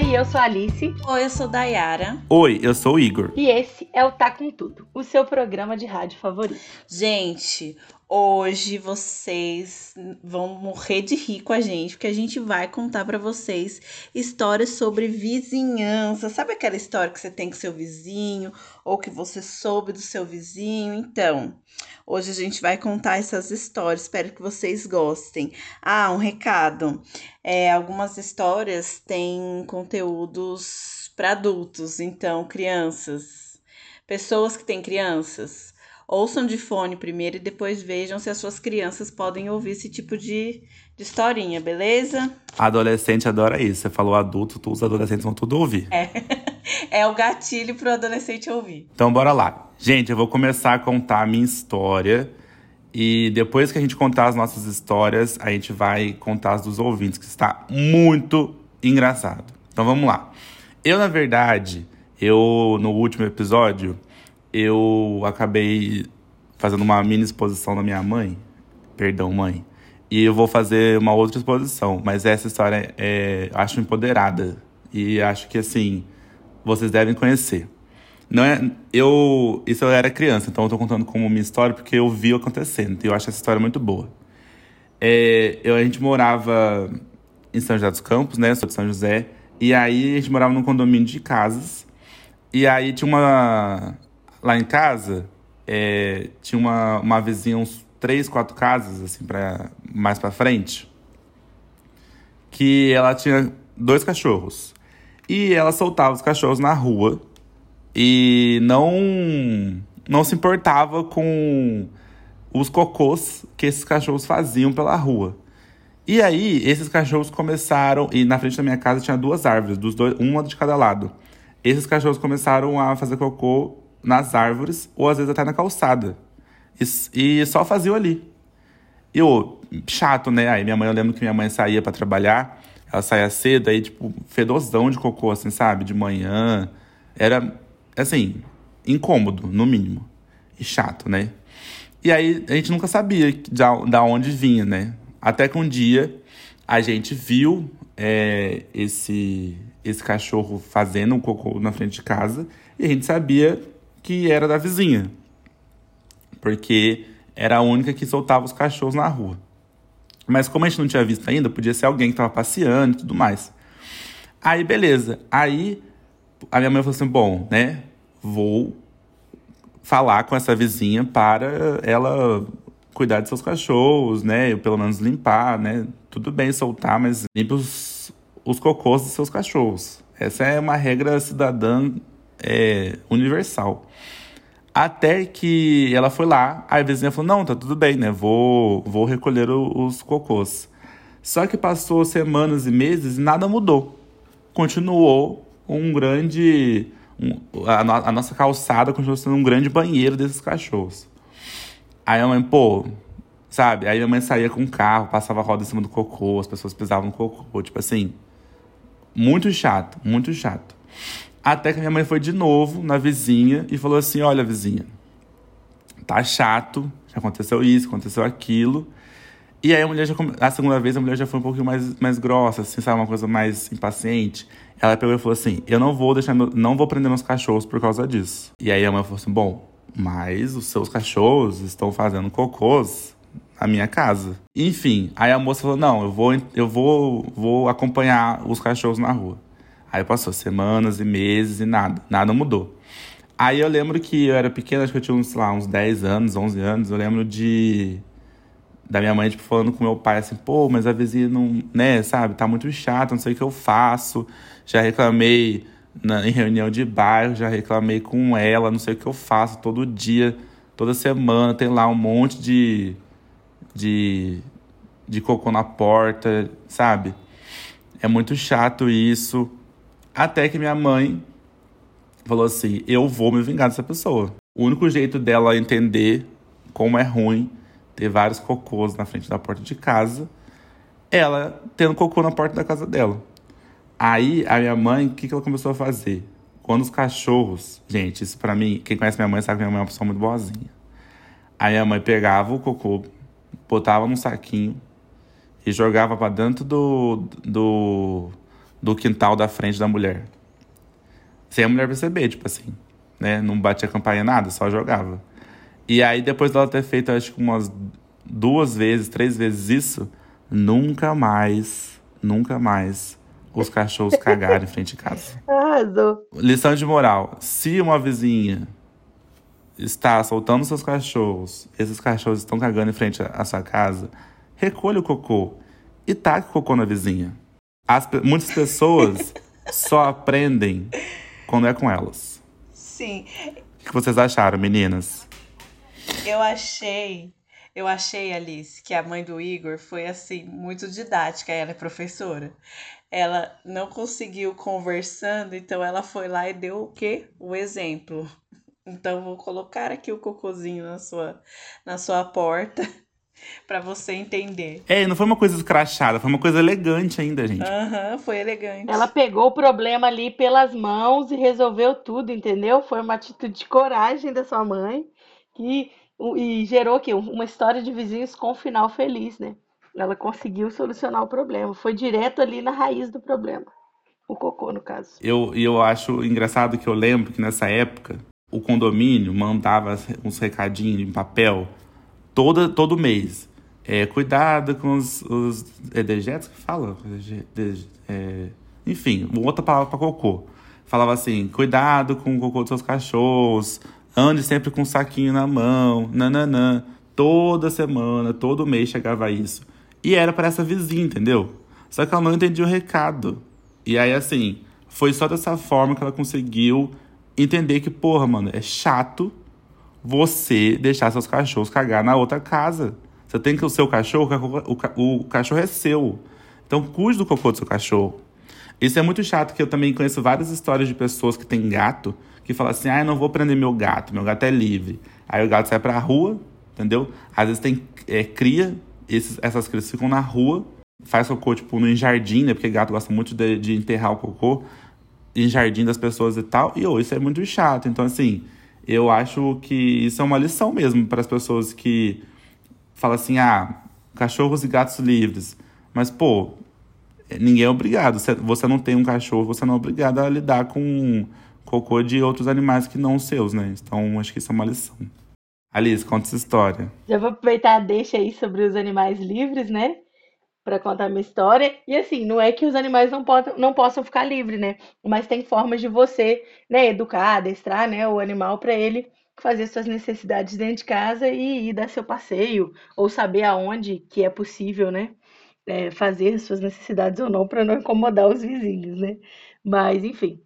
Oi, eu sou a Alice. Oi, eu sou Dayara. Oi, eu sou o Igor. E esse é o Tá Com Tudo, o seu programa de rádio favorito. Gente, hoje vocês vão morrer de rir com a gente, porque a gente vai contar para vocês histórias sobre vizinhança. Sabe aquela história que você tem com seu vizinho ou que você soube do seu vizinho? Então, hoje a gente vai contar essas histórias. Espero que vocês gostem. Ah, um recado. É, algumas histórias têm conteúdos para adultos, então crianças, pessoas que têm crianças ouçam de fone primeiro e depois vejam se as suas crianças podem ouvir esse tipo de, de historinha, beleza? Adolescente adora isso. Você falou adulto, os adolescentes vão tudo ouvir. É. é o gatilho pro adolescente ouvir. Então bora lá. Gente, eu vou começar a contar a minha história. E depois que a gente contar as nossas histórias, a gente vai contar as dos ouvintes, que está muito engraçado. Então vamos lá. Eu, na verdade, eu no último episódio, eu acabei fazendo uma mini exposição da minha mãe. Perdão, mãe. E eu vou fazer uma outra exposição. Mas essa história é, acho empoderada. E acho que, assim, vocês devem conhecer. Não é, eu, isso eu era criança, então eu tô contando como minha história porque eu vi acontecendo. E eu acho essa história muito boa. É, eu, a gente morava em São José dos Campos, né? Sou de São José. E aí a gente morava num condomínio de casas. E aí tinha uma lá em casa, é, tinha uma, uma vizinha, uns três, quatro casas, assim, pra, mais pra frente, que ela tinha dois cachorros. E ela soltava os cachorros na rua e não, não se importava com os cocôs que esses cachorros faziam pela rua. E aí, esses cachorros começaram. E na frente da minha casa tinha duas árvores, dos dois, uma de cada lado. Esses cachorros começaram a fazer cocô nas árvores ou às vezes até na calçada. E, e só faziam ali. E eu, chato, né? Aí minha mãe, eu lembro que minha mãe saía para trabalhar, ela saía cedo, aí, tipo, fedozão de cocô, assim, sabe? De manhã. Era, assim, incômodo, no mínimo. E chato, né? E aí a gente nunca sabia de, da onde vinha, né? Até que um dia a gente viu é, esse, esse cachorro fazendo um cocô na frente de casa e a gente sabia que era da vizinha. Porque era a única que soltava os cachorros na rua. Mas como a gente não tinha visto ainda, podia ser alguém que estava passeando e tudo mais. Aí, beleza. Aí, a minha mãe falou assim: bom, né? Vou falar com essa vizinha para ela cuidar de seus cachorros, né? Eu, pelo menos limpar, né? Tudo bem soltar, mas limpe os, os cocôs dos seus cachorros. Essa é uma regra cidadã é, universal. Até que ela foi lá, aí a vizinha falou: Não, tá tudo bem, né? Vou, vou recolher o, os cocôs. Só que passou semanas e meses e nada mudou. Continuou um grande. Um, a, a, nossa calçada continuou sendo um grande banheiro desses cachorros. Aí a mãe, pô, sabe? Aí a mãe saía com o carro, passava a roda em cima do cocô, as pessoas pisavam no cocô. Tipo assim, muito chato, muito chato. Até que minha mãe foi de novo na vizinha e falou assim: Olha, vizinha, tá chato, já aconteceu isso, aconteceu aquilo. E aí a mulher já, a segunda vez a mulher já foi um pouquinho mais, mais grossa, assim, sabe, uma coisa mais impaciente. Ela pegou e falou assim: "Eu não vou deixar, meu, não vou prender meus cachorros por causa disso". E aí a mãe falou assim: "Bom, mas os seus cachorros estão fazendo cocôs na minha casa". Enfim, aí a moça falou: "Não, eu vou eu vou vou acompanhar os cachorros na rua". Aí passou semanas e meses e nada, nada mudou. Aí eu lembro que eu era pequeno, acho que eu tinha uns, sei lá, uns 10 anos, 11 anos, eu lembro de da minha mãe, tipo, falando com meu pai assim, pô, mas a vizinha não, né, sabe, tá muito chata, não sei o que eu faço. Já reclamei na, em reunião de bairro, já reclamei com ela, não sei o que eu faço todo dia, toda semana, tem lá um monte de, de, de cocô na porta, sabe? É muito chato isso. Até que minha mãe falou assim: eu vou me vingar dessa pessoa. O único jeito dela entender como é ruim ter vários cocôs na frente da porta de casa, ela tendo cocô na porta da casa dela. Aí a minha mãe, o que, que ela começou a fazer? Quando os cachorros, gente, isso pra mim, quem conhece minha mãe sabe que minha mãe é uma pessoa muito boazinha. Aí a mãe pegava o cocô, botava num saquinho e jogava para dentro do, do do quintal da frente da mulher. Sem a mulher perceber, tipo assim, né? Não batia campainha nada, só jogava. E aí, depois dela ter feito, acho que umas duas vezes, três vezes isso, nunca mais, nunca mais os cachorros cagaram em frente de casa. Arrasou. Lição de moral: se uma vizinha está soltando seus cachorros, esses cachorros estão cagando em frente à sua casa, recolha o cocô e taque o cocô na vizinha. As, muitas pessoas só aprendem quando é com elas. Sim. O que vocês acharam, meninas? Eu achei, eu achei, Alice, que a mãe do Igor foi assim, muito didática, ela é professora. Ela não conseguiu conversando, então ela foi lá e deu o quê? O exemplo. Então vou colocar aqui o cocôzinho na sua na sua porta para você entender. É, não foi uma coisa escrachada, foi uma coisa elegante ainda, gente. Aham, uhum, foi elegante. Ela pegou o problema ali pelas mãos e resolveu tudo, entendeu? Foi uma atitude de coragem da sua mãe que e gerou aqui uma história de vizinhos com final feliz, né? Ela conseguiu solucionar o problema, foi direto ali na raiz do problema. O cocô, no caso. Eu, eu acho engraçado que eu lembro que nessa época o condomínio mandava uns recadinhos em papel todo, todo mês. É, cuidado com os, os é dejetos que fala? É, enfim, outra palavra para cocô. Falava assim, cuidado com o cocô dos seus cachorros, ande sempre com um saquinho na mão, nananã. Toda semana, todo mês chegava isso. E era para essa vizinha, entendeu? Só que ela não entendia o recado. E aí, assim, foi só dessa forma que ela conseguiu entender que, porra, mano, é chato você deixar seus cachorros cagar na outra casa. Você tem que o seu cachorro, o, o cachorro é seu. Então cuide do cocô do seu cachorro. Isso é muito chato, que eu também conheço várias histórias de pessoas que têm gato, que falam assim, ah, eu não vou prender meu gato, meu gato é livre. Aí o gato sai pra rua, entendeu? Às vezes tem é, cria, esses, essas crias ficam na rua, faz cocô, tipo, no jardim, né? Porque gato gosta muito de, de enterrar o cocô em jardim das pessoas e tal. E oh, isso é muito chato. Então, assim, eu acho que isso é uma lição mesmo para as pessoas que falam assim: ah, cachorros e gatos livres. Mas, pô, ninguém é obrigado. Você não tem um cachorro, você não é obrigado a lidar com cocô de outros animais que não os seus, né? Então, acho que isso é uma lição. Alice, conta essa história. Já vou aproveitar deixa aí sobre os animais livres, né? Para contar minha história. E assim, não é que os animais não, possam, não possam ficar livres, né? Mas tem formas de você, né, educar, adestrar, né, o animal para ele fazer suas necessidades dentro de casa e ir dar seu passeio, ou saber aonde que é possível, né, é, fazer suas necessidades ou não para não incomodar os vizinhos, né? Mas enfim,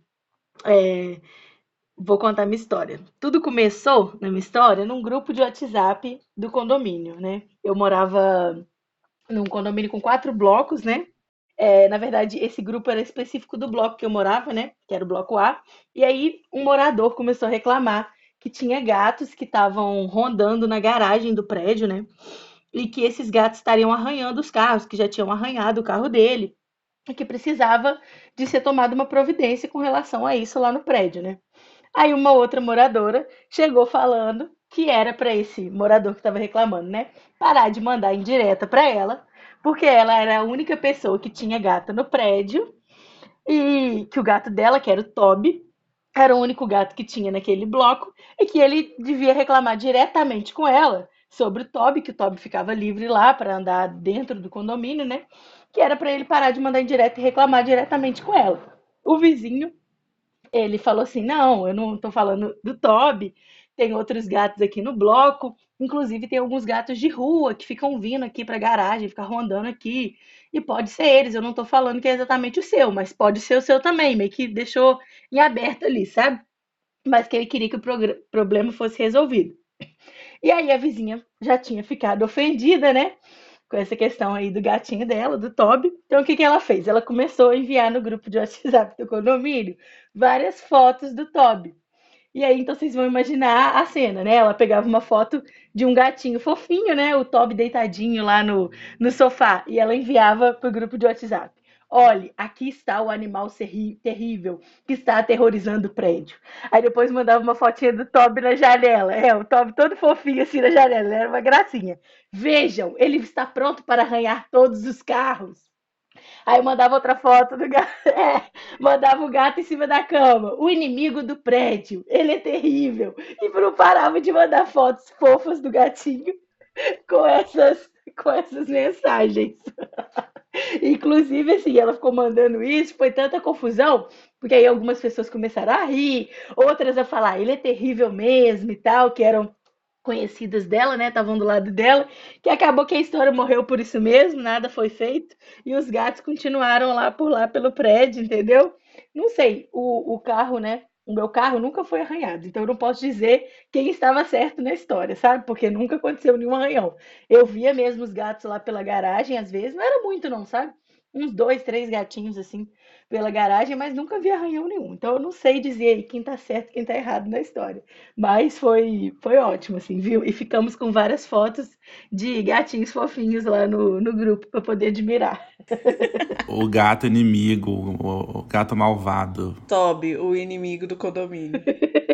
é, vou contar minha história. Tudo começou na minha história num grupo de WhatsApp do condomínio, né? Eu morava num condomínio com quatro blocos, né? É, na verdade, esse grupo era específico do bloco que eu morava, né? Que era o bloco A. E aí, um morador começou a reclamar que tinha gatos que estavam rondando na garagem do prédio, né? E que esses gatos estariam arranhando os carros, que já tinham arranhado o carro dele, e que precisava de ser tomada uma providência com relação a isso lá no prédio, né? Aí uma outra moradora chegou falando que era para esse morador que estava reclamando, né? Parar de mandar indireta para ela, porque ela era a única pessoa que tinha gato no prédio e que o gato dela, que era o Toby, era o único gato que tinha naquele bloco e que ele devia reclamar diretamente com ela sobre o Toby, que o Toby ficava livre lá para andar dentro do condomínio, né? Que era para ele parar de mandar indireta e reclamar diretamente com ela. O vizinho, ele falou assim: "Não, eu não estou falando do Toby, tem outros gatos aqui no bloco, inclusive tem alguns gatos de rua que ficam vindo aqui para a garagem, ficam rondando aqui. E pode ser eles, eu não estou falando que é exatamente o seu, mas pode ser o seu também, meio que deixou em aberto ali, sabe? Mas que ele queria que o problema fosse resolvido. E aí a vizinha já tinha ficado ofendida, né? Com essa questão aí do gatinho dela, do Toby. Então o que, que ela fez? Ela começou a enviar no grupo de WhatsApp do condomínio várias fotos do Toby. E aí, então, vocês vão imaginar a cena, né? Ela pegava uma foto de um gatinho fofinho, né? O Toby deitadinho lá no, no sofá. E ela enviava pro grupo de WhatsApp. Olhe, aqui está o animal terrível que está aterrorizando o prédio. Aí depois mandava uma fotinha do Toby na janela. É, o Toby todo fofinho assim na janela. Era uma gracinha. Vejam, ele está pronto para arranhar todos os carros. Aí mandava outra foto do gato. É, mandava o gato em cima da cama. O inimigo do prédio. Ele é terrível. E não parava de mandar fotos fofas do gatinho com essas, com essas mensagens. Inclusive, assim, ela ficou mandando isso, foi tanta confusão, porque aí algumas pessoas começaram a rir, outras a falar, ele é terrível mesmo e tal, que eram conhecidas dela, né? Estavam do lado dela, que acabou que a história morreu por isso mesmo, nada foi feito, e os gatos continuaram lá por lá pelo prédio, entendeu? Não sei, o, o carro, né? O meu carro nunca foi arranhado, então eu não posso dizer quem estava certo na história, sabe? Porque nunca aconteceu nenhum arranhão. Eu via mesmo os gatos lá pela garagem, às vezes, não era muito não, sabe? Uns dois, três gatinhos assim pela garagem, mas nunca vi arranhão nenhum. Então eu não sei dizer aí quem tá certo, quem tá errado na história. Mas foi, foi ótimo, assim, viu? E ficamos com várias fotos de gatinhos fofinhos lá no, no grupo para poder admirar. O gato inimigo, o gato malvado. Toby, o inimigo do condomínio.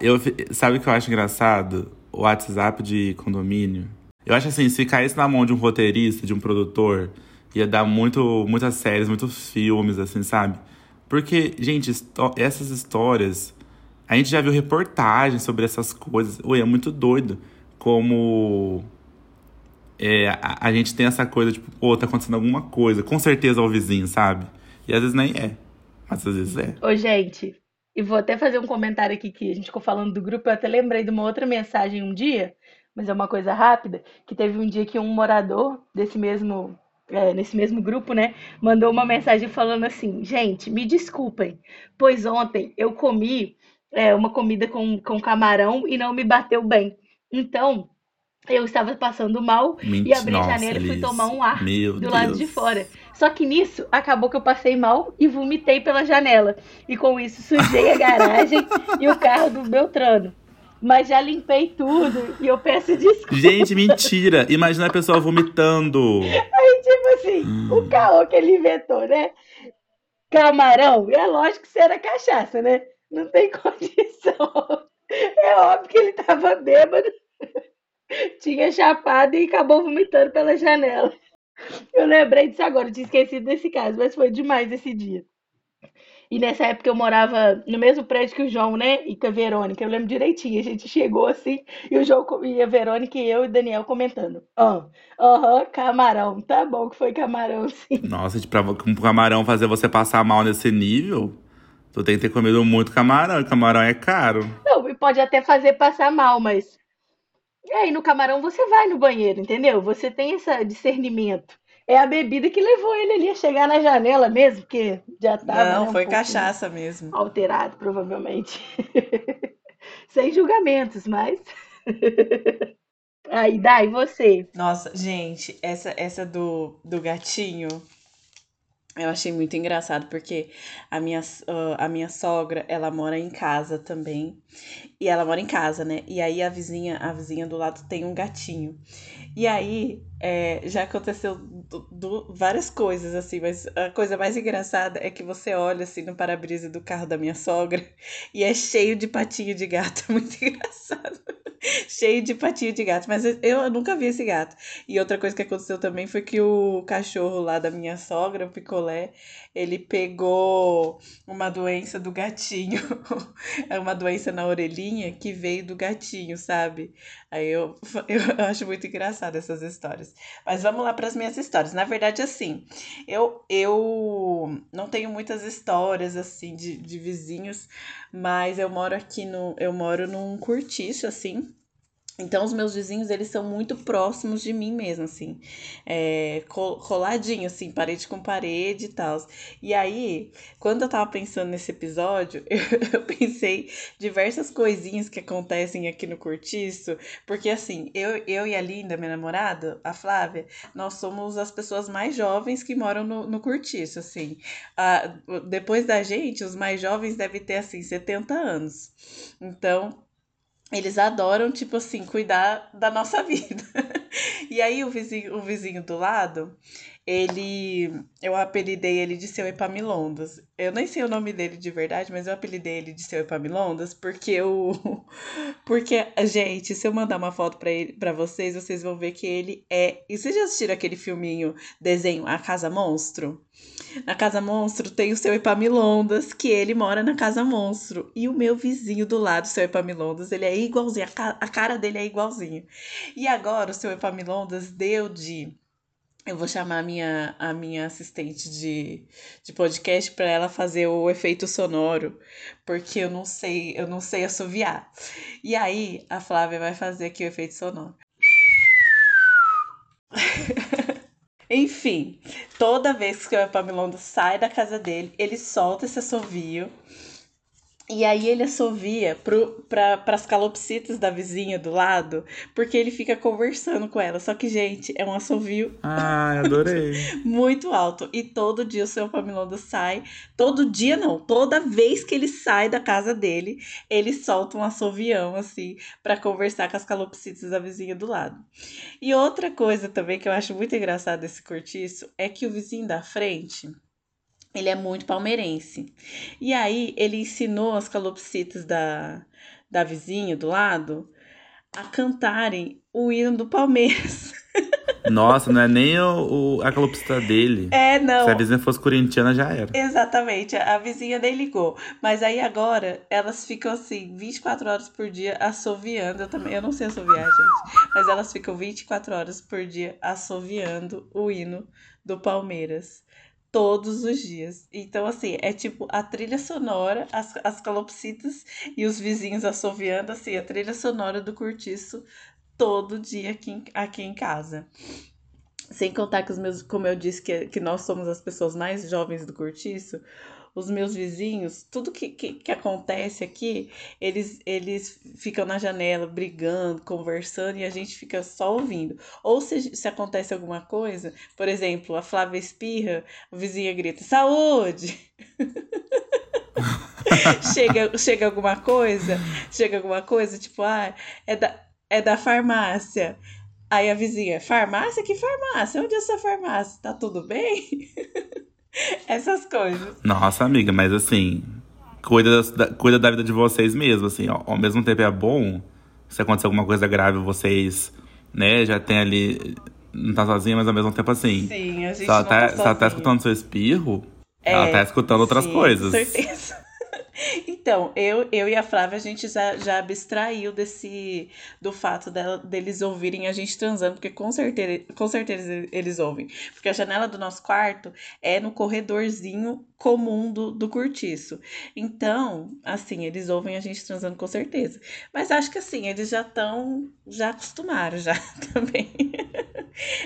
Eu, sabe o que eu acho engraçado? O WhatsApp de condomínio. Eu acho assim, se caísse na mão de um roteirista, de um produtor, ia dar muito, muitas séries, muitos filmes, assim, sabe? Porque, gente, essas histórias. A gente já viu reportagens sobre essas coisas. Ui, é muito doido como. É, a, a, gente tem essa coisa, tipo, pô, tá acontecendo alguma coisa. Com certeza é o vizinho, sabe? E às vezes nem é. Mas às vezes é. Ô, gente, e vou até fazer um comentário aqui que a gente ficou falando do grupo. Eu até lembrei de uma outra mensagem um dia, mas é uma coisa rápida. Que teve um dia que um morador desse mesmo nesse mesmo grupo, né, mandou uma mensagem falando assim: gente, me desculpem, pois ontem eu comi é, uma comida com, com camarão e não me bateu bem. Então, eu estava passando mal e abri a janela e fui tomar um ar Meu do Deus. lado de fora. Só que nisso, acabou que eu passei mal e vomitei pela janela. E com isso, sujei a garagem e o carro do Beltrano mas já limpei tudo e eu peço desculpa. Gente, mentira! Imagina a pessoa vomitando. Aí, tipo assim, hum. o caô que ele inventou, né? Camarão, é lógico que isso era cachaça, né? Não tem condição. É óbvio que ele tava bêbado, tinha chapado e acabou vomitando pela janela. Eu lembrei disso agora, eu tinha esquecido desse caso, mas foi demais esse dia. E nessa época eu morava no mesmo prédio que o João, né? E com a Verônica. Eu lembro direitinho. A gente chegou assim e o João e a Verônica e eu e o Daniel comentando. Aham, uhum, camarão. Tá bom que foi camarão, sim. Nossa, pra um camarão fazer você passar mal nesse nível, tu tem que ter comido muito camarão. E camarão é caro. Não, e pode até fazer passar mal, mas. E aí, no camarão você vai no banheiro, entendeu? Você tem esse discernimento é a bebida que levou ele ali a chegar na janela mesmo, porque já estava. Não, né, um foi cachaça mesmo. Alterado, provavelmente. Sem julgamentos, mas. Aí, Dai, você? Nossa, gente, essa, essa do, do gatinho eu achei muito engraçado porque a minha, uh, a minha sogra, ela mora em casa também. E ela mora em casa, né? E aí a vizinha, a vizinha do lado tem um gatinho. E aí é, já aconteceu do, do, várias coisas, assim, mas a coisa mais engraçada é que você olha assim no para-brisa do carro da minha sogra e é cheio de patinho de gato. Muito engraçado. cheio de patinho de gato. Mas eu nunca vi esse gato. E outra coisa que aconteceu também foi que o cachorro lá da minha sogra, o picolé, ele pegou uma doença do gatinho. é uma doença na orelhinha que veio do gatinho, sabe? Aí eu, eu acho muito engraçado essas histórias. Mas vamos lá para as minhas histórias. Na verdade, assim, eu, eu não tenho muitas histórias assim de, de vizinhos, mas eu moro aqui no. Eu moro num cortiço, assim. Então, os meus vizinhos, eles são muito próximos de mim mesmo, assim. É, coladinho, assim, parede com parede e tal. E aí, quando eu tava pensando nesse episódio, eu, eu, pensei diversas coisinhas que acontecem aqui no Cortiço. Porque, assim, eu, eu e a Linda, minha namorada, a Flávia, nós somos as pessoas mais jovens que moram no, no Cortiço, assim. Ah, depois da gente, os mais jovens devem ter, assim, 70 anos. Então, eles adoram, tipo assim, cuidar da nossa vida. e aí o vizinho, o vizinho do lado, ele. Eu apelidei ele de seu Epamilondas. Eu nem sei o nome dele de verdade, mas eu apelidei ele de seu Epamilondas porque o. Porque, gente, se eu mandar uma foto pra, ele, pra vocês, vocês vão ver que ele é. E vocês já assistiram aquele filminho, desenho A Casa Monstro? Na Casa Monstro tem o seu Epamilondas, que ele mora na Casa Monstro. E o meu vizinho do lado, seu Epamilondas, ele é igualzinho, a, ca a cara dele é igualzinho. E agora o seu Epamilondas deu de eu vou chamar a minha, a minha assistente de, de podcast para ela fazer o efeito sonoro, porque eu não sei, eu não sei assoviar. E aí a Flávia vai fazer aqui o efeito sonoro. Enfim, toda vez que o Epaminondas sai da casa dele, ele solta esse assovio e aí ele assovia para as calopsitas da vizinha do lado, porque ele fica conversando com ela. Só que, gente, é um assovio. Ah, adorei. muito alto. E todo dia o seu Pamilonda sai. Todo dia não, toda vez que ele sai da casa dele, ele solta um assovião, assim, para conversar com as calopsitas da vizinha do lado. E outra coisa também que eu acho muito engraçado desse cortiço é que o vizinho da frente ele é muito palmeirense. E aí ele ensinou as calopsitas da, da vizinha do lado a cantarem o hino do Palmeiras. Nossa, não é nem o, o, a calopsita dele. É, não. Se a vizinha fosse corintiana, já era. Exatamente, a vizinha nem ligou. Mas aí agora, elas ficam assim, 24 horas por dia assoviando. Eu também, eu não sei assoviar, gente. Mas elas ficam 24 horas por dia assoviando o hino do Palmeiras todos os dias. Então, assim, é tipo a trilha sonora, as, as calopsitas e os vizinhos assoviando, assim, a trilha sonora do cortiço todo dia aqui, aqui em casa. Sem contar que os meus, como eu disse, que, que nós somos as pessoas mais jovens do cortiço, os meus vizinhos, tudo que, que, que, acontece aqui, eles, eles ficam na janela brigando, conversando e a gente fica só ouvindo. Ou se, se acontece alguma coisa, por exemplo, a Flávia espirra, a vizinha grita: saúde! chega, chega alguma coisa, chega alguma coisa, tipo, ah, é da, é da farmácia. Aí a vizinha, farmácia? Que farmácia? Onde é essa farmácia? Tá tudo bem? Essas coisas. Nossa, amiga, mas assim, cuida da, cuida da vida de vocês mesmo, assim, ó, ao mesmo tempo é bom, se acontecer alguma coisa grave, vocês, né, já tem ali, não tá sozinha, mas ao mesmo tempo assim. Sim, a gente se ela, não tá, tá tá escutando seu espirro, É, ela tá escutando outras sim, coisas. Com certeza. Então, eu, eu e a Flávia, a gente já, já abstraiu desse do fato dela, deles ouvirem a gente transando, porque com certeza, com certeza eles ouvem. Porque a janela do nosso quarto é no corredorzinho comum do, do cortiço. Então, assim, eles ouvem a gente transando com certeza. Mas acho que assim, eles já estão, já acostumaram já também.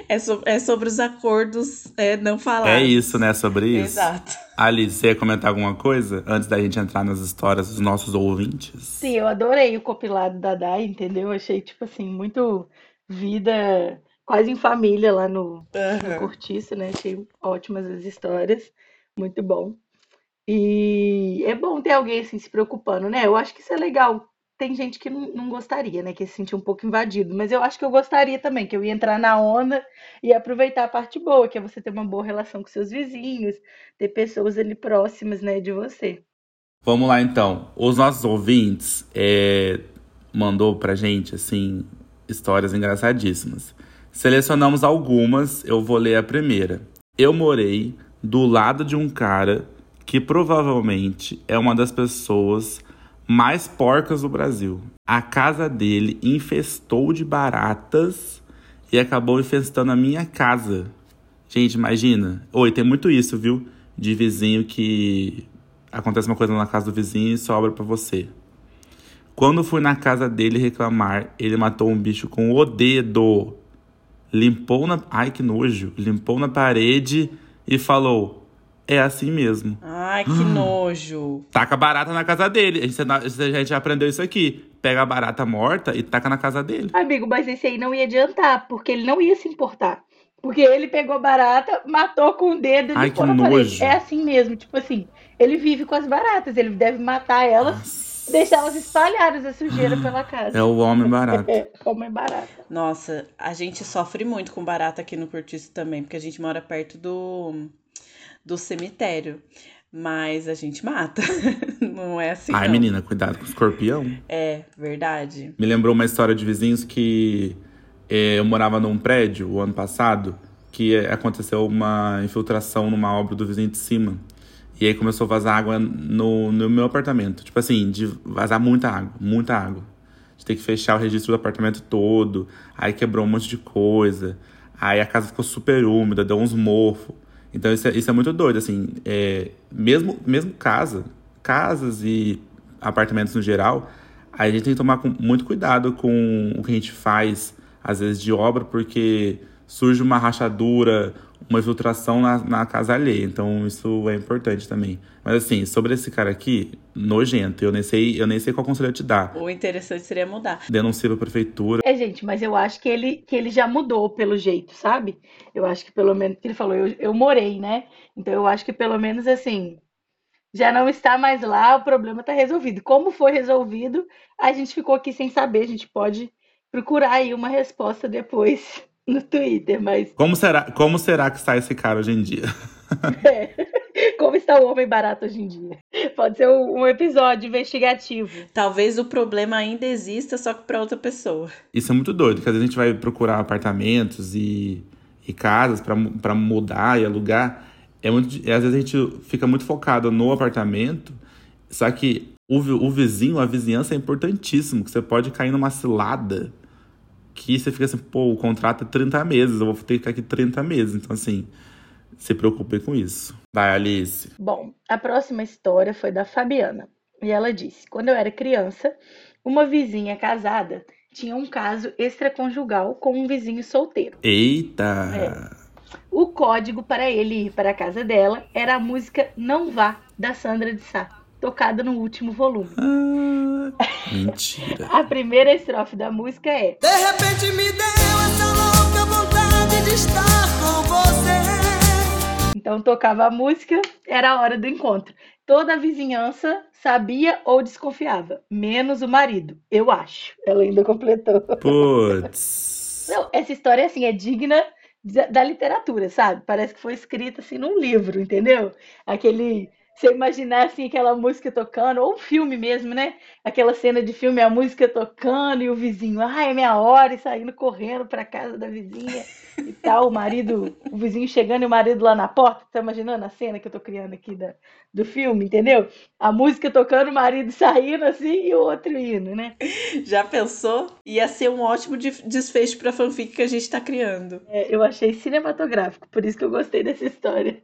É, so, é sobre os acordos é, não falados. É isso, né, sobre isso. Exato. Alice, você ia comentar alguma coisa antes da gente entrar nas histórias dos nossos ouvintes? Sim, eu adorei o compilado da Dai, entendeu? Achei, tipo assim, muito vida quase em família lá no, no Aham. Cortiço, né? Achei ótimas as histórias, muito bom. E é bom ter alguém assim se preocupando, né? Eu acho que isso é legal. Tem gente que não, gostaria, né? Que se sentir um pouco invadido, mas eu acho que eu gostaria também, que eu ia entrar na onda e aproveitar a parte boa, que é você ter uma boa relação com seus vizinhos, ter pessoas ali próximas, né, de você. Vamos lá então. Os nossos ouvintes é, mandou pra gente assim histórias engraçadíssimas. Selecionamos algumas, eu vou ler a primeira. Eu morei do lado de um cara que provavelmente é uma das pessoas mais porcas do Brasil. A casa dele infestou de baratas e acabou infestando a minha casa. Gente, imagina. Oi, tem muito isso, viu? De vizinho que acontece uma coisa na casa do vizinho e sobra pra você. Quando fui na casa dele reclamar, ele matou um bicho com o dedo. Limpou na. Ai, que nojo. Limpou na parede e falou: É assim mesmo. Ai, que nojo. Taca barata na casa dele. A gente, a gente aprendeu isso aqui. Pega a barata morta e taca na casa dele. Amigo, mas esse aí não ia adiantar, porque ele não ia se importar. Porque ele pegou barata, matou com o dedo e Ai, que na parede. nojo. É assim mesmo, tipo assim, ele vive com as baratas, ele deve matar elas Deixar elas espalhadas a sujeira pela casa. É o homem barato. É, homem barata. Nossa, a gente sofre muito com barata aqui no Cortiço também, porque a gente mora perto do, do cemitério. Mas a gente mata. Não é assim. Ai, não. menina, cuidado com o escorpião. É, verdade. Me lembrou uma história de vizinhos que eh, eu morava num prédio o ano passado que aconteceu uma infiltração numa obra do vizinho de cima. E aí começou a vazar água no, no meu apartamento. Tipo assim, de vazar muita água, muita água. De ter que fechar o registro do apartamento todo. Aí quebrou um monte de coisa. Aí a casa ficou super úmida, deu uns mofos. Então isso é, isso é muito doido, assim. É, mesmo, mesmo casa, casas e apartamentos no geral, a gente tem que tomar com- muito cuidado com o que a gente faz, às vezes, de obra, porque surge uma rachadura, uma infiltração na, na casa alheia. Então isso é importante também. Mas assim, sobre esse cara aqui, nojento, eu nem sei, eu nem sei qual conselho eu te dar. O interessante seria mudar. Denuncia pra prefeitura. É, gente, mas eu acho que ele, que ele já mudou pelo jeito, sabe? Eu acho que pelo menos, que ele falou, eu, eu morei, né? Então eu acho que pelo menos assim, já não está mais lá, o problema está resolvido. Como foi resolvido, a gente ficou aqui sem saber, a gente pode procurar aí uma resposta depois no Twitter, mas Como será, como será que está esse cara hoje em dia? é, como está o homem barato hoje em dia? Pode ser um, episódio investigativo. Talvez o problema ainda exista, só que para outra pessoa. Isso é muito doido, porque às vezes a gente vai procurar apartamentos e, e casas pra mudar e alugar. É muito, às vezes a gente fica muito focado no apartamento, só que o, o vizinho, a vizinhança é importantíssimo, que você pode cair numa cilada que você fica assim, pô, o contrato é 30 meses, eu vou ter que ficar aqui 30 meses. Então, assim, se preocupe com isso. Vai, Alice. Bom, a próxima história foi da Fabiana. E ela disse: Quando eu era criança, uma vizinha casada tinha um caso extraconjugal com um vizinho solteiro. Eita! O código para ele ir para a casa dela era a música Não Vá, da Sandra de Sá, tocada no último volume. Ah, mentira. A primeira estrofe da música é: De repente me deu essa louca vontade de estar com você. Então tocava a música, era a hora do encontro. Toda a vizinhança sabia ou desconfiava, menos o marido, eu acho. Ela ainda completou. Putz. Não, essa história assim é digna da da literatura, sabe? Parece que foi escrita assim num livro, entendeu? Aquele você imaginar assim aquela música tocando, ou um filme mesmo, né? Aquela cena de filme, a música tocando e o vizinho, ai, é minha hora, e saindo correndo para casa da vizinha e tal, o marido, o vizinho chegando e o marido lá na porta. Tá imaginando a cena que eu tô criando aqui da, do filme, entendeu? A música tocando, o marido saindo assim e o outro indo, né? Já pensou? Ia ser um ótimo de- desfecho pra fanfic que a gente tá criando. É, eu achei cinematográfico, por isso que eu gostei dessa história.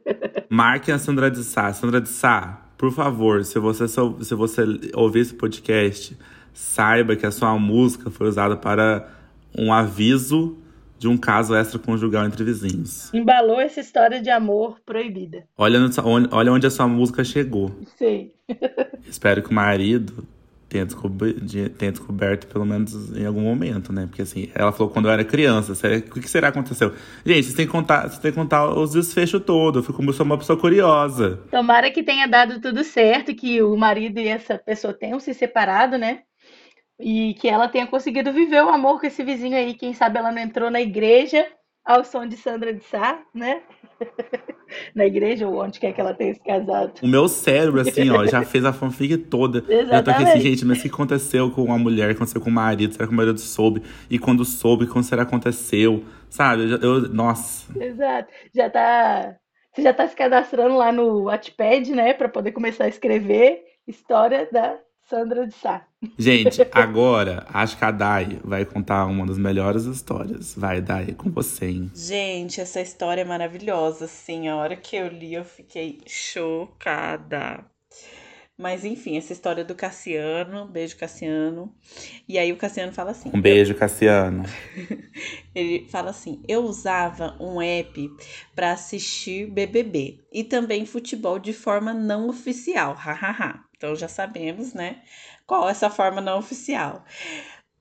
Marquem a Sandra de Sá. Sandra de Sá, por favor, se você, se você ouvir esse podcast, saiba que a sua música foi usada para um aviso de um caso extraconjugal entre vizinhos. Embalou essa história de amor proibida. Olha, no- onde- olha onde a sua música chegou. Sei. Espero que o marido tenha, descober- tenha descoberto, pelo menos em algum momento, né? Porque assim, ela falou quando eu era criança. será- O que, será que aconteceu? Gente, vocês têm que contar, vocês têm que contar os desfechos todos. Eu fico, eu sou uma pessoa curiosa. Tomara que tenha dado tudo certo, que o marido e essa pessoa tenham se separado, né? E que ela tenha conseguido viver o amor com esse vizinho aí. Quem sabe ela não entrou na igreja ao som de Sandra de Sá, né? na igreja ou onde quer que ela tenha se casado. O meu cérebro, assim, ó, já fez a fanfic toda. Eu tô aqui assim, Exatamente. gente, mas o que aconteceu com uma mulher, aconteceu com o marido? Será que o marido soube? E quando soube, quando será que aconteceu? Sabe? Eu, eu- nossa. Exato. Já tá. Você já tá se cadastrando lá no Wattpad, né? Pra poder começar a escrever história da Sandra de Sá. Gente, agora acho que a Dai vai contar uma das melhores histórias. Vai, Dai, é com você, hein? Gente, essa história é maravilhosa, assim. A hora que eu li, eu fiquei chocada. Mas enfim, essa história do Cassiano, beijo Cassiano. E aí o Cassiano fala assim: Um beijo, Cassiano. Ele fala assim: eu usava um app para assistir BBB e também futebol de forma não oficial, hahaha. Então já sabemos, né? Qual é essa forma não oficial.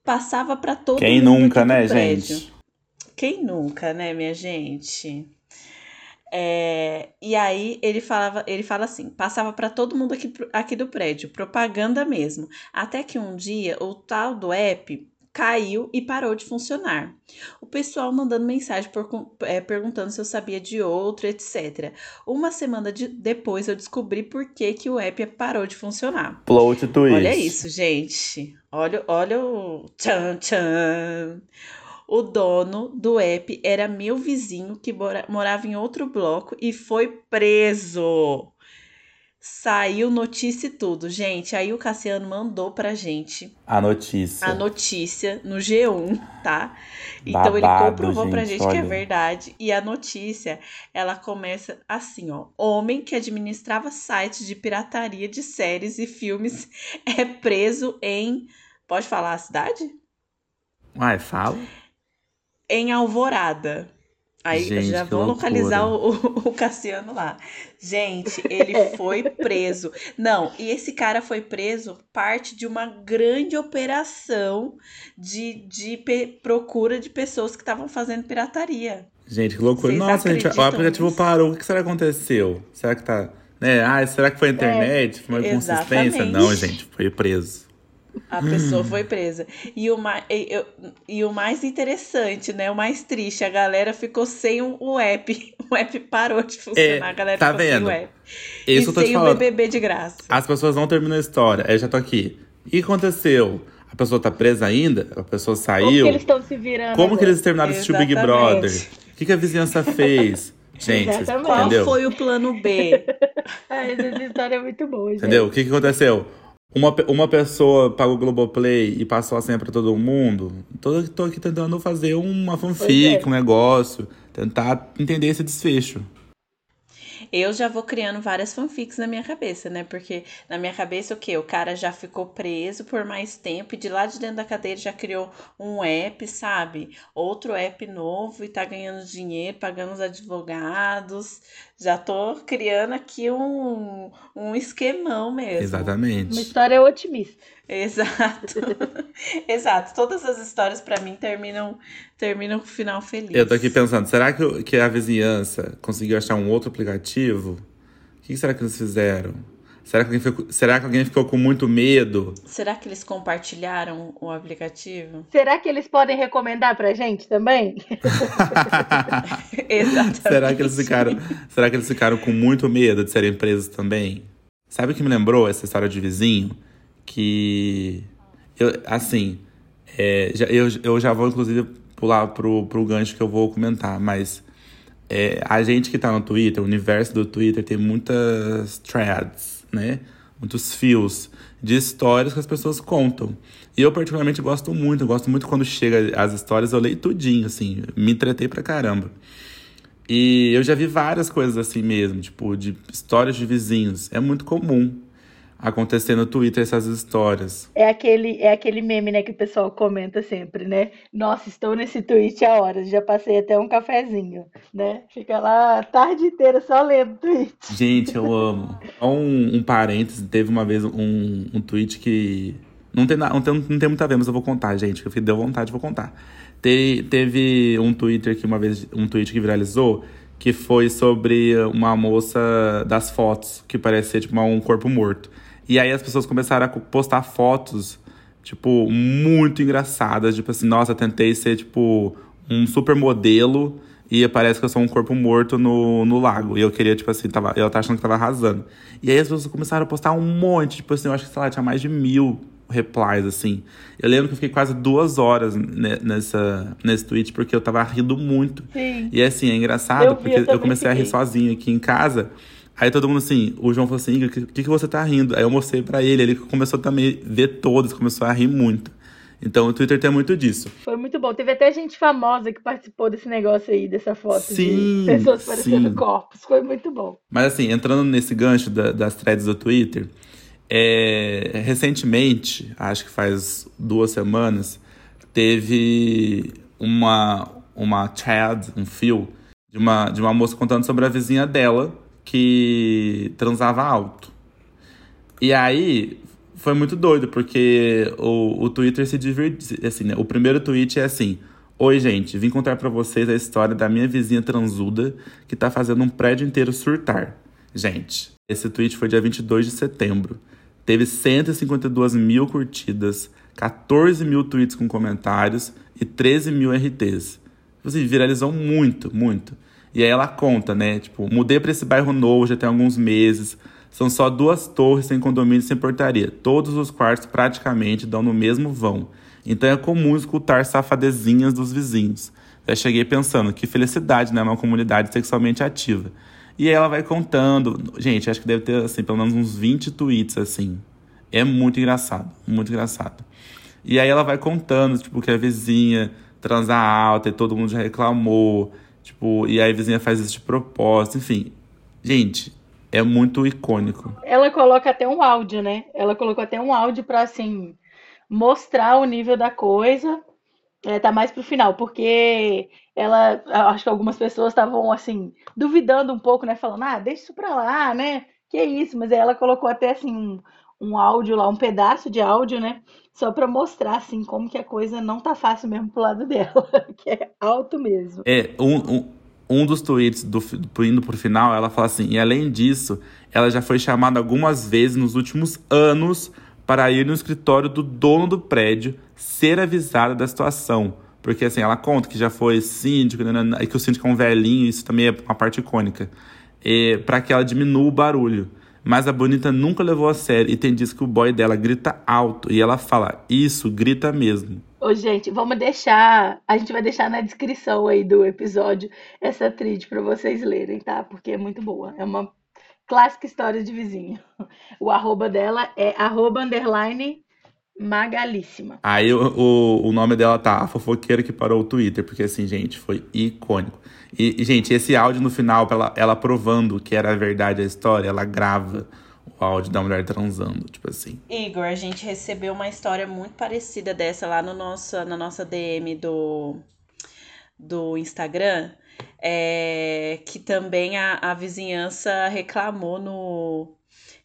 Passava para todo Quem mundo nunca, né, prédio. gente? Quem nunca, né, minha gente? É, e aí ele falava, ele fala assim, passava para todo mundo aqui, aqui do prédio, propaganda mesmo. Até que um dia o tal do app caiu e parou de funcionar. O pessoal mandando mensagem por, é, perguntando se eu sabia de outro, etc. Uma semana de, depois eu descobri por que, que o app parou de funcionar. Plot twist. Olha isso, gente. Olha, olha o tchan tchan. O dono do app era meu vizinho que mora, morava em outro bloco e foi preso. Saiu notícia e tudo, gente. Aí o Cassiano mandou pra gente A notícia. a notícia no G1, tá? Então ele Babado, comprovou pra gente, gente que é olha. verdade. E a notícia, ela começa assim, ó. Homem que administrava sites de pirataria de séries e filmes é preso em. Pode falar a cidade? Uai, fala. Em Alvorada. Aí Gente, já vão localizar o, o, Cassiano lá. Gente, ele foi preso. Não, e esse cara foi preso parte de uma grande operação de, de pe- procura de pessoas que estavam fazendo pirataria. Gente, que loucura. Vocês Nossa, gente, o acreditam aplicativo nisso? parou. O que será que aconteceu? Será que tá. Né? Ah, será que foi a internet? Foi uma inconsistência? exatamente. Não, gente, foi preso. A pessoa foi presa. E o, mais, e, eu- e o mais interessante, né? O mais triste, a galera ficou sem o, app. O app parou de funcionar. a galera tá ficou vendo? sem o app. Isso e eu tô te sem o. BBB de graça. As pessoas não terminam a história. Eu já tô aqui. E o que aconteceu? A pessoa tá presa ainda? A pessoa Como saiu? que eles estão se virando? Como que agora? eles terminaram de assistir o Big Exatamente. Brother? O que, que a vizinhança fez? Gente, Exatamente. Qual entendeu? foi o plano B? Ai, essa história é muito boa, gente. Entendeu? O que, que aconteceu? Uma, uma pessoa pagou o Globoplay e passou a senha pra todo mundo. Tô, tô aqui tentando fazer uma fanfic, é. um negócio. Tentar entender esse desfecho. Eu já vou criando várias fanfics na minha cabeça, né? Porque na minha cabeça o quê? O cara já ficou preso por mais tempo e de lá de dentro da cadeia já criou um app, sabe? Outro app novo e tá ganhando dinheiro, pagando os advogados. Já tô criando aqui um, um esquemão mesmo. Uma Exatamente. história otimista. Exato. Exato. Todas as histórias pra mim terminam terminam com final feliz. Eu tô aqui pensando, será que, que a vizinhança conseguiu achar um outro aplicativo? O que será que eles fizeram? Será que alguém ficou, será que alguém ficou com muito medo? Será que eles compartilharam o aplicativo? Será que eles podem recomendar pra gente também? Exatamente. será que eles ficaram, será que eles ficaram com muito medo de serem presos também? Sabe o que me lembrou essa história de vizinho? Que eu, assim, é, já- eu, eu já vou inclusive pular pro, pro gancho que eu vou comentar, mas é, a gente que tá no Twitter, o universo do Twitter tem muitas threads, né? Muitos fios de histórias que as pessoas contam. E eu particularmente gosto muito, eu gosto muito quando chega as histórias, eu leio tudinho, assim, me entretei pra caramba. E eu já vi várias coisas assim mesmo, tipo, de histórias de vizinhos. É muito comum acontecer no Twitter essas histórias. É aquele, é aquele meme, né, que o pessoal comenta sempre, né? Nossa, estou nesse tweet há horas, já passei até um cafezinho, né? Fica lá a tarde inteira só lendo tweet. Gente, eu amo. Só Um, um parênteses, teve uma vez um, um tweet que. Não tem, não, tem, não tem muito a ver, mas eu vou contar, gente. Que deu vontade, vou contar. Te- teve um Twitter que uma vez. Um tweet que viralizou que foi sobre uma moça das fotos, que parecia tipo um corpo morto. E aí as pessoas começaram a postar fotos, tipo, muito engraçadas. Tipo assim, nossa, tentei ser, tipo, um super modelo e parece que eu sou um corpo morto no, no lago. E eu queria, tipo assim, tava, eu tava achando que tava arrasando. E aí as pessoas começaram a postar um monte, tipo assim, eu acho que, sei lá, tinha mais de mil replies, assim. Eu lembro que eu fiquei quase duas horas ne- nessa, nesse tweet, porque eu tava rindo muito. Sim. E assim, é engraçado, Eu vi, porque eu eu, também comecei a rir fiquei. sozinho aqui em casa. Aí todo mundo assim, o João falou assim, o que, que, que você tá rindo? Aí eu mostrei pra ele, ele começou também a ver todos, começou a rir muito. Então o Twitter tem muito disso. Foi muito bom. Teve até gente famosa que participou desse negócio aí, dessa foto Sim, de pessoas parecendo sim. corpos. Foi muito bom. Mas assim, entrando nesse gancho da- das threads do Twitter, é, recentemente, acho que faz duas semanas, teve uma, uma thread, um fio, de uma, de uma moça contando sobre a vizinha dela que transava alto. E aí foi muito doido, porque o, o Twitter se divide. Assim, né? O primeiro tweet é assim: Oi, gente, vim contar pra vocês a história da minha vizinha transuda que tá fazendo um prédio inteiro surtar. Gente, esse tweet foi dia 22 de setembro. Teve 152 mil curtidas, 14 mil tweets com comentários e 13 mil RTs. Tipo Assim, viralizou muito, muito. E aí ela conta, né? Tipo, mudei pra esse bairro novo já tem alguns meses. São só duas torres sem condomínio sem portaria. Todos os quartos praticamente dão no mesmo vão. Então é comum escutar safadezinhas dos vizinhos. Já cheguei pensando, que felicidade, né? Uma comunidade sexualmente ativa. E aí ela vai contando. Gente, acho que deve ter, assim, pelo menos uns 20 tweets, assim. É muito engraçado, muito engraçado. E aí ela vai contando, tipo, que a vizinha transa alta e todo mundo já reclamou. Tipo, e aí a vizinha faz isso de propósito. Enfim, gente, é muito icônico. Ela coloca até um áudio, né? Ela colocou até um áudio pra, assim, mostrar o nível da coisa. É, tá mais pro final, porque ela, acho que algumas pessoas estavam, assim, duvidando um pouco, né? Falando, ah, deixa isso pra lá, né? Que isso? Mas aí ela colocou até, assim, um, um áudio lá, um pedaço de áudio, né? Só pra mostrar, assim, como que a coisa não tá fácil mesmo pro lado dela, que é alto mesmo. É, um, um, um dos tweets do, indo pro final, ela fala assim, e além disso, ela já foi chamada algumas vezes nos últimos anos para ir no escritório do dono do prédio ser avisada da situação. Porque assim, ela conta que já foi síndico, nanana, e que o síndico é um velhinho, isso também é uma parte icônica. para que ela diminua o barulho. Mas a Bonita nunca levou a sério e tem diz que o boy dela grita alto. E ela fala, isso, grita mesmo. Ô, gente, vamos deixar. A gente vai deixar na descrição aí do episódio essa trilha pra vocês lerem, tá? Porque é muito boa. É uma clássica história de vizinho. O arroba dela é arroba underline magalíssima. Aí o, o, o nome dela tá a fofoqueira que parou o Twitter, porque assim, gente, foi icônico. E, e, gente, esse áudio no final, ela, ela provando que era verdade a história, ela grava o áudio da mulher transando, tipo assim. Igor, a gente recebeu uma história muito parecida dessa lá no nosso, na nossa DM do, do Instagram. é, que também a, a vizinhança reclamou no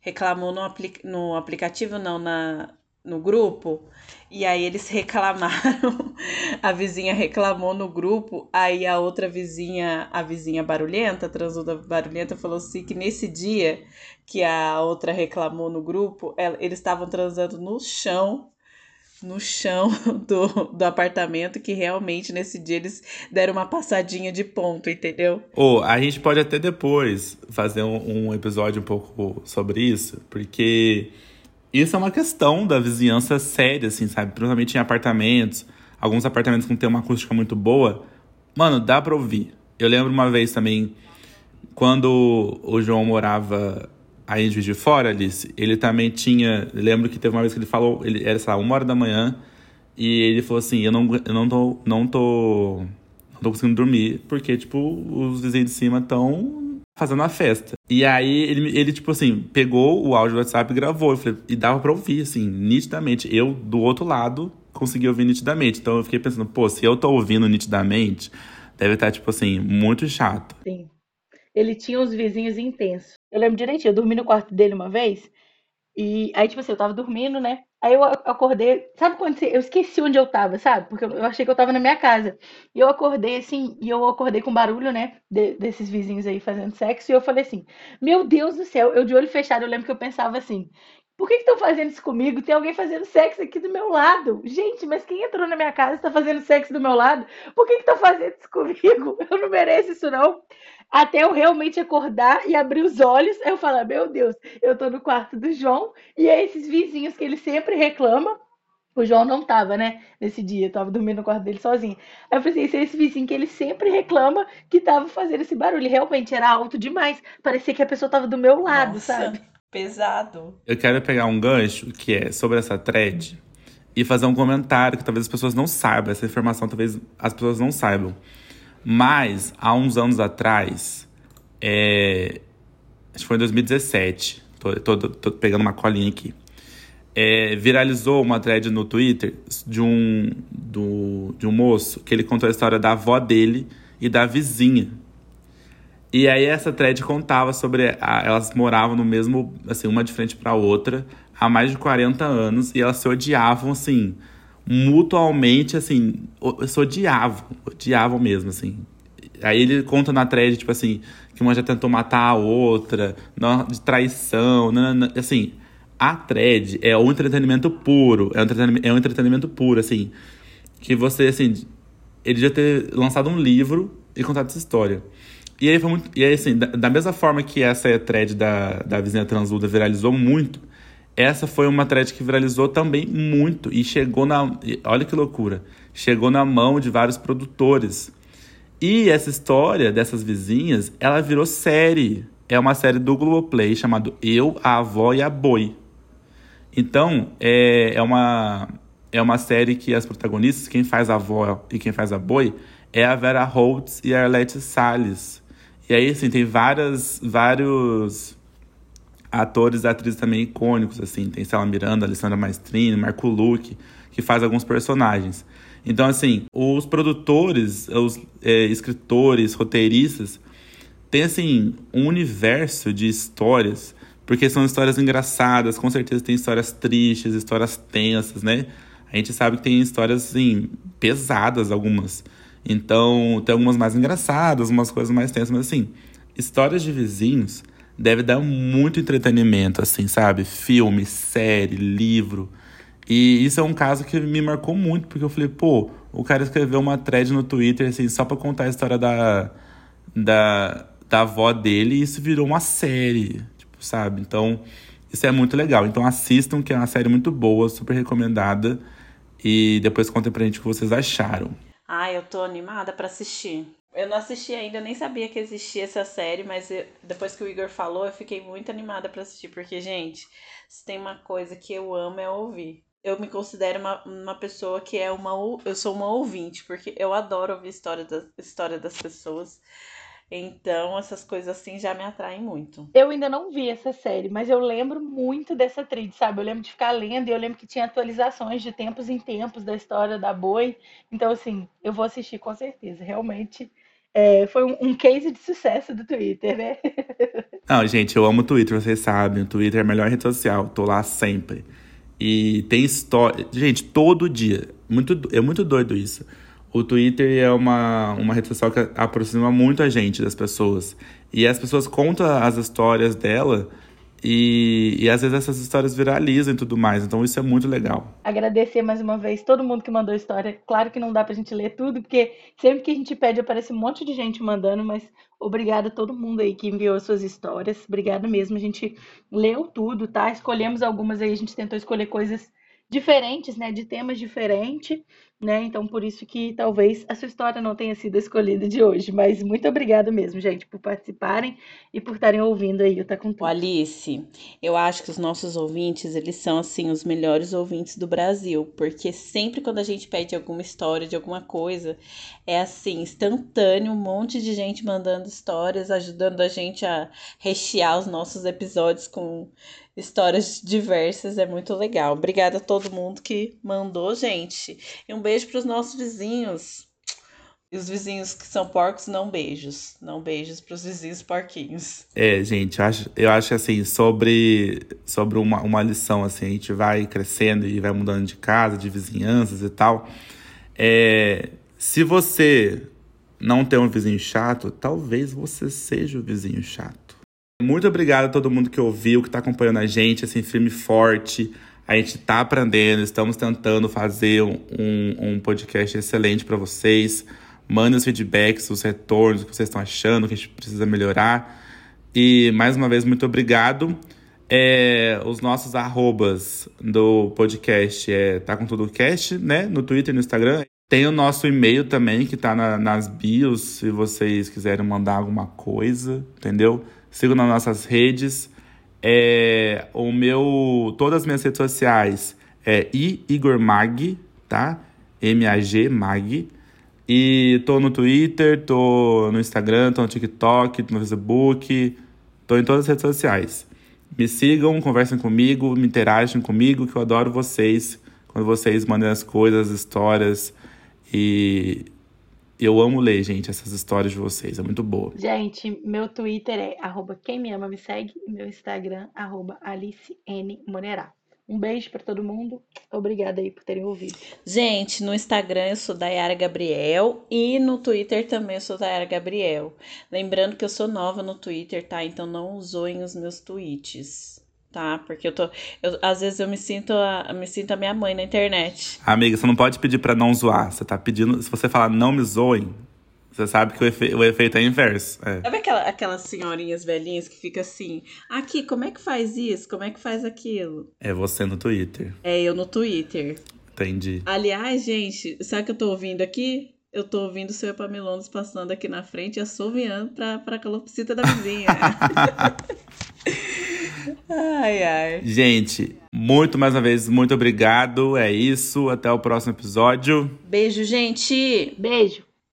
reclamou no, apli, no aplicativo, não, na, no grupo. E aí eles reclamaram, a vizinha reclamou no grupo, aí a outra vizinha, a vizinha barulhenta, a transuda barulhenta, falou assim que nesse dia que a outra reclamou no grupo, ela- eles estavam transando no chão, no chão do, do apartamento, que realmente nesse dia eles deram uma passadinha de ponto, entendeu? Ou a gente pode até depois fazer um, um episódio um pouco sobre isso, porque isso é uma questão da vizinhança séria, assim, sabe? Principalmente em apartamentos, alguns apartamentos que não tem uma acústica muito boa. Mano, dá pra ouvir. Eu lembro uma vez também, quando o João morava aí em de Fora, Alice, ele também tinha. Lembro que teve uma vez que ele falou, ele era, sei lá, uma hora da manhã, e ele falou assim: Eu não, eu não tô. Não tô. Não tô conseguindo dormir, porque, tipo, os vizinhos de cima estão fazendo a festa. E aí ele, ele, tipo assim, pegou o áudio do WhatsApp e gravou. Falei, e dava pra ouvir, assim, nitidamente. Eu, do outro lado, consegui ouvir nitidamente. Então eu fiquei pensando, pô, se eu tô ouvindo nitidamente, deve estar, tipo assim, muito chato. Sim. Ele tinha uns vizinhos intensos. Eu lembro direitinho, eu dormi no quarto dele uma vez. E aí, tipo assim, eu tava dormindo, né? Aí eu acordei. Sabe quando você. Eu esqueci onde eu tava, sabe? Porque eu eu achei que eu tava na minha casa. E eu acordei assim, e eu acordei com barulho, né? de- desses vizinhos aí fazendo sexo. E eu falei assim: Meu Deus do céu, eu de olho fechado, eu lembro que eu pensava assim. Por que estão fazendo isso comigo? Tem alguém fazendo sexo aqui do meu lado. Gente, mas quem entrou na minha casa está fazendo sexo do meu lado? Por que estão fazendo isso comigo? Eu não mereço isso, não. Até eu realmente acordar e abrir os olhos, aí eu falar, meu Deus, eu tô no quarto do João e é esses vizinhos que ele sempre reclama. O João não tava, né, nesse dia, eu tava dormindo no quarto dele sozinho. Aí eu falei assim, esse é esse vizinho que ele sempre reclama que tava fazendo esse barulho. Realmente era alto demais. Parecia que a pessoa tava do meu lado, Nossa, sabe? Pesado. Eu quero pegar um gancho que é sobre essa thread e fazer um comentário que talvez as pessoas não saibam. Essa informação talvez as pessoas não saibam. Mas, há uns anos atrás, é, acho que foi em 2017, tô, tô, tô pegando uma colinha aqui, é, viralizou uma thread no Twitter de um, do, de um moço que ele contou a história da avó dele e da vizinha. E aí essa thread contava sobre a- elas moravam no mesmo, assim, uma de frente pra outra há mais de 40 anos e elas se odiavam assim mutualmente, assim, se odiavam, odiavam mesmo, assim. Aí ele conta na thread, tipo assim, que uma já tentou matar a outra, de traição, nanana, assim. A thread é um entretenimento puro, é um entretenimento, é um entretenimento puro, assim. Que você, assim, ele já ter lançado um livro e contado essa história. E aí foi muito. E aí, assim, da, da mesma forma que essa thread da, da vizinha transuda viralizou muito, essa foi uma thread que viralizou também muito e chegou na. Olha que loucura! Chegou na mão de vários produtores. E essa história dessas vizinhas, ela virou série. É uma série do Globoplay chamado Eu, a Avó e a Boi. Então, é, é, uma, é uma série que as protagonistas, quem faz a avó e quem faz a boi, é a Vera Holtz e a Arlette Salles. E aí, assim, tem várias, vários atores e atrizes também icônicos, assim. Tem Stella Miranda, Alessandra Maestrini, Marco Luque, que faz alguns personagens. Então, assim, os produtores, os é, escritores, roteiristas, tem, assim, um universo de histórias, porque são histórias engraçadas, com certeza tem histórias tristes, histórias tensas, né? A gente sabe que tem histórias, assim, pesadas algumas. Então, tem algumas mais engraçadas, umas coisas mais tensas, mas, assim, histórias de vizinhos deve dar muito entretenimento, assim, sabe? Filme, série, livro. E isso é um caso que me marcou muito, porque eu falei, pô, o cara escreveu uma thread no Twitter, assim, só pra contar a história da, da, da avó dele, e isso virou uma série, tipo, sabe? Então, isso é muito legal. Então, assistam, que é uma série muito boa, super recomendada. E depois contem pra gente o que vocês acharam. Ah, eu tô animada pra assistir. Eu não assisti ainda, eu nem sabia que existia essa série, mas eu- depois que o Igor falou, eu fiquei muito animada pra assistir, porque, gente, se tem uma coisa que eu amo é ouvir. Eu me considero uma, uma pessoa que é uma. Eu sou uma ouvinte, porque eu adoro ouvir história das, história das pessoas. Então, essas coisas assim já me atraem muito. Eu ainda não vi essa série, mas eu lembro muito dessa trilha, sabe? Eu lembro de ficar lendo e eu lembro que tinha atualizações de tempos em tempos da história da Boi. Então, assim, eu vou assistir com certeza. Realmente é, foi um, um case de sucesso do Twitter, né? Não, gente, eu amo o Twitter, vocês sabem. O Twitter é a melhor rede social, tô lá sempre. E tem história. Gente, todo dia. Muito, do- é muito doido isso. O Twitter é uma, uma rede social que aproxima muito a gente das pessoas. E as pessoas contam as histórias dela e, e às vezes essas histórias viralizam e tudo mais. Então isso é muito legal. Agradecer mais uma vez todo mundo que mandou história. Claro que não dá pra gente ler tudo, porque sempre que a gente pede aparece um monte de gente mandando, mas obrigada a todo mundo aí que enviou suas histórias. Obrigada mesmo. A gente leu tudo, tá? Escolhemos algumas aí, a gente tentou escolher coisas diferentes, né, de temas diferentes, né? Então por isso que talvez a sua história não tenha sido escolhida de hoje, mas muito obrigada mesmo, gente, por participarem e por estarem ouvindo aí o Tá com Tudo. Alice, eu acho que os nossos ouvintes, eles são, assim, os melhores ouvintes do Brasil, porque sempre quando a gente pede alguma história de alguma coisa, é assim, instantâneo, um monte de gente mandando histórias, ajudando a gente a rechear os nossos episódios com histórias diversas, é muito legal. Obrigada a todo mundo que mandou, gente. E um beijo para os nossos vizinhos. E os vizinhos que são porcos, não beijos. Não beijos para os vizinhos porquinhos. É, gente, eu acho, eu acho assim, sobre, sobre uma, uma lição, assim, a gente vai crescendo e vai mudando de casa, de vizinhanças e tal. É, se você não tem um vizinho chato, talvez você seja o vizinho chato. Muito obrigado a todo mundo que ouviu, que tá acompanhando a gente, assim, firme forte. A gente tá aprendendo, estamos tentando fazer um, um podcast excelente para vocês. Mandem os feedbacks, os retornos, o que vocês estão achando, o que a gente precisa melhorar. E mais uma vez, muito obrigado. É, os nossos arrobas do podcast é Tá Com Tudo Cast, né? No Twitter e no Instagram. Tem o nosso e-mail também, que tá na- nas bios, se vocês quiserem mandar alguma coisa, entendeu? Sigam nas nossas redes. É, o meu. Todas as minhas redes sociais é I Igor Mag, tá? M-A-G Mag. E tô no Twitter, tô no Instagram, tô no TikTok, tô no Facebook, tô em todas as redes sociais. Me sigam, conversem comigo, me interagem comigo, que eu adoro vocês. Quando vocês mandam as coisas, as histórias. E eu amo ler, gente, essas histórias de vocês. É muito boa. Gente, meu Twitter é arroba quem me ama me segue e meu Instagram arroba Alice N Monerá. Um beijo pra todo mundo. Obrigada aí por terem ouvido. Gente, no Instagram eu sou Dayara Gabriel e no Twitter também eu sou Dayara Gabriel. Lembrando que eu sou nova no Twitter, tá? Então não zoem os meus tweets, tá? Porque eu tô. eu- às vezes eu me sinto, a, me sinto a minha mãe na internet. Amiga, você não pode pedir pra não zoar. Você tá pedindo. Se você falar não me zoem, você sabe que o, efe- o efeito é inverso. É. Sabe aquela, aquelas senhorinhas velhinhas que fica assim, aqui, como é que faz isso? Como é que faz aquilo? É você no Twitter. É eu no Twitter. Entendi. Aliás, gente, sabe o que eu tô ouvindo aqui? Eu tô ouvindo o seu Epamelones passando aqui na frente e assoviando pra, pra calopsita da vizinha. ai, ai. Gente, muito mais uma vez, muito obrigado. É isso. Até o próximo episódio. Beijo, gente! Beijo.